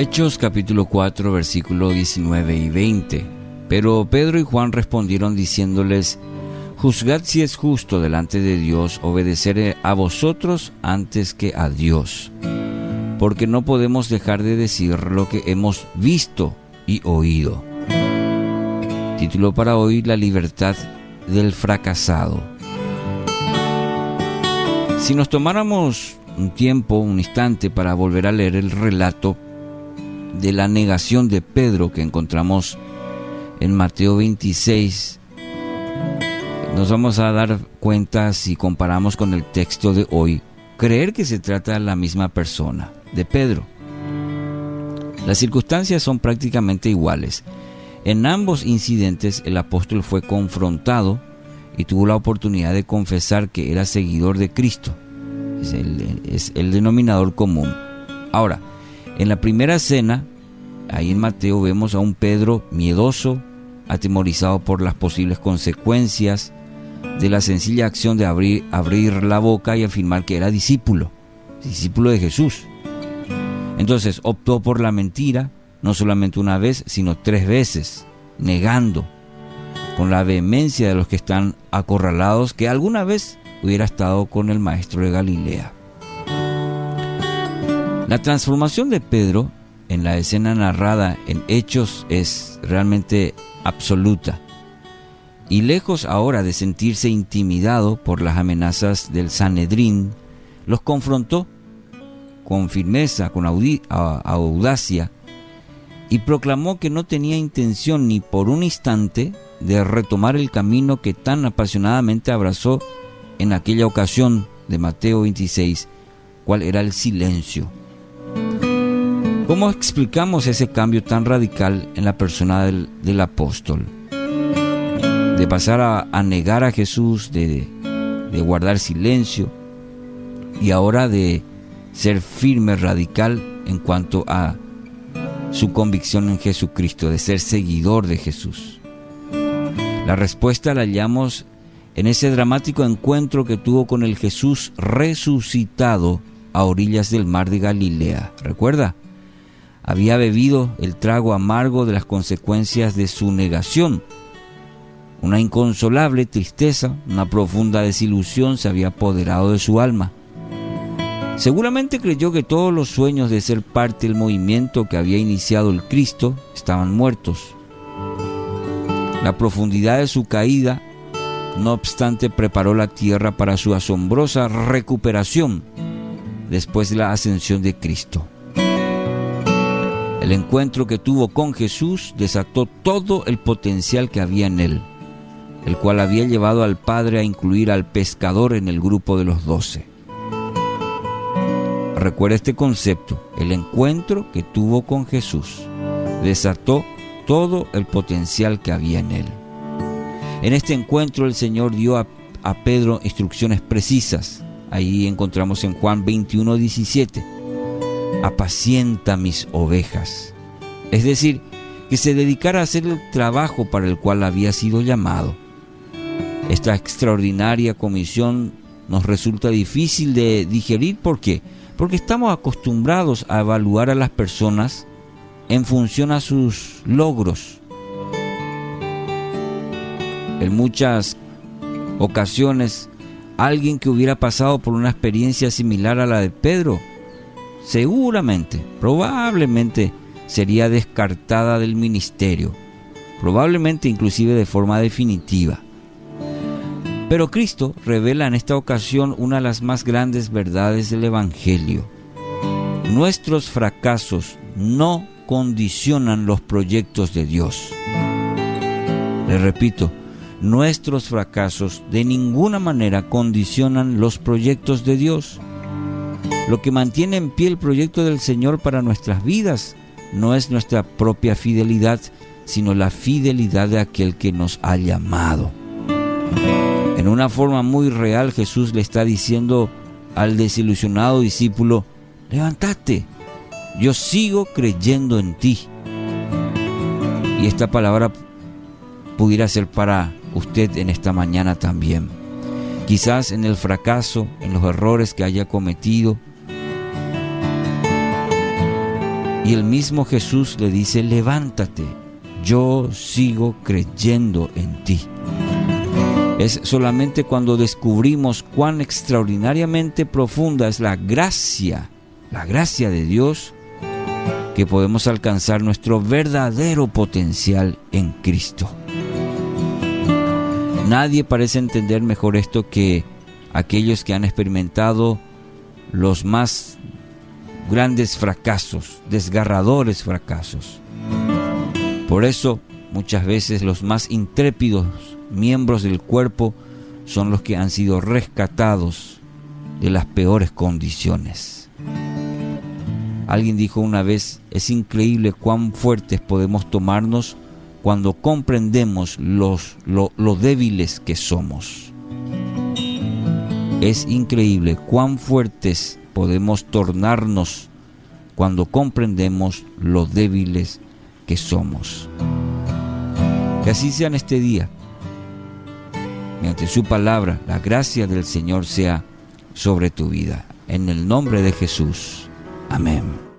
Hechos capítulo 4 versículo 19 y 20. Pero Pedro y Juan respondieron diciéndoles, Juzgad si es justo delante de Dios obedecer a vosotros antes que a Dios, porque no podemos dejar de decir lo que hemos visto y oído. Título para hoy, La libertad del fracasado. Si nos tomáramos un tiempo, un instante para volver a leer el relato de la negación de Pedro que encontramos en Mateo 26, nos vamos a dar cuenta si comparamos con el texto de hoy, creer que se trata de la misma persona, de Pedro. Las circunstancias son prácticamente iguales. En ambos incidentes el apóstol fue confrontado y tuvo la oportunidad de confesar que era seguidor de Cristo. Es el, denominador común. Ahora, en la primera cena, ahí en Mateo vemos a un Pedro miedoso, atemorizado por las posibles consecuencias de la sencilla acción de abrir, abrir la boca y afirmar que era discípulo, discípulo de Jesús. Entonces optó por la mentira, no solamente una vez, sino tres veces, negando con la vehemencia de los que están acorralados que alguna vez hubiera estado con el maestro de Galilea. La transformación de Pedro en la escena narrada en Hechos es realmente absoluta. Y lejos ahora de sentirse intimidado por las amenazas del Sanedrín, los confrontó con firmeza, con audacia, y proclamó que no tenía intención ni por un instante de retomar el camino que tan apasionadamente abrazó en aquella ocasión de Mateo 26, cuál era el silencio. ¿Cómo explicamos ese cambio tan radical en la persona del, apóstol? De pasar a, negar a Jesús, de, guardar silencio y ahora de ser firme, radical en cuanto a su convicción en Jesucristo, de ser seguidor de Jesús. La respuesta la hallamos en ese dramático encuentro que tuvo con el Jesús resucitado a orillas del mar de Galilea. ¿Recuerda? Había bebido el trago amargo de las consecuencias de su negación. Una inconsolable tristeza, una profunda desilusión se había apoderado de su alma. Seguramente creyó que todos los sueños de ser parte del movimiento que había iniciado el Cristo estaban muertos. La profundidad de su caída, no obstante, preparó la tierra para su asombrosa recuperación después de la ascensión de Cristo. El encuentro que tuvo con Jesús desató todo el potencial que había en él, el cual había llevado al Padre a incluir al pescador en el grupo de los doce. Recuerda este concepto, el encuentro que tuvo con Jesús desató todo el potencial que había en él. En este encuentro el Señor dio a, Pedro instrucciones precisas. Ahí encontramos en Juan 21, 17 apacienta mis ovejas. Es decir, que se dedicara a hacer el trabajo para el cual había sido llamado. Esta extraordinaria comisión nos resulta difícil de digerir. ¿Por qué? Porque estamos acostumbrados a evaluar a las personas en función a sus logros. En muchas ocasiones, alguien que hubiera pasado por una experiencia similar a la de Pedro seguramente, probablemente sería descartada del ministerio, probablemente inclusive de forma definitiva. Pero Cristo revela en esta ocasión una de las más grandes verdades del Evangelio. Nuestros fracasos no condicionan los proyectos de Dios. Le repito, nuestros fracasos de ninguna manera condicionan los proyectos de Dios. Lo que mantiene en pie el proyecto del Señor para nuestras vidas no es nuestra propia fidelidad, sino la fidelidad de aquel que nos ha llamado. En una forma muy real Jesús le está diciendo al desilusionado discípulo, levántate, yo sigo creyendo en ti. Y esta palabra pudiera ser para usted en esta mañana también. Quizás en el fracaso, en los errores que haya cometido, Y el mismo Jesús le dice, levántate, yo sigo creyendo en ti. Es solamente cuando descubrimos cuán extraordinariamente profunda es la gracia, la gracia de Dios, que podemos alcanzar nuestro verdadero potencial en Cristo. Nadie parece entender mejor esto que aquellos que han experimentado los más grandes fracasos, desgarradores fracasos. Por eso muchas veces los más intrépidos miembros del cuerpo son los que han sido rescatados de las peores condiciones. Alguien dijo una vez, es increíble cuán fuertes podemos tomarnos cuando comprendemos los, lo, lo débiles que somos. Es increíble cuán fuertes podemos tornarnos cuando comprendemos lo débiles que somos. Que así sea en este día mediante su palabra, la gracia del Señor sea sobre tu vida. En el nombre de Jesús. Amén.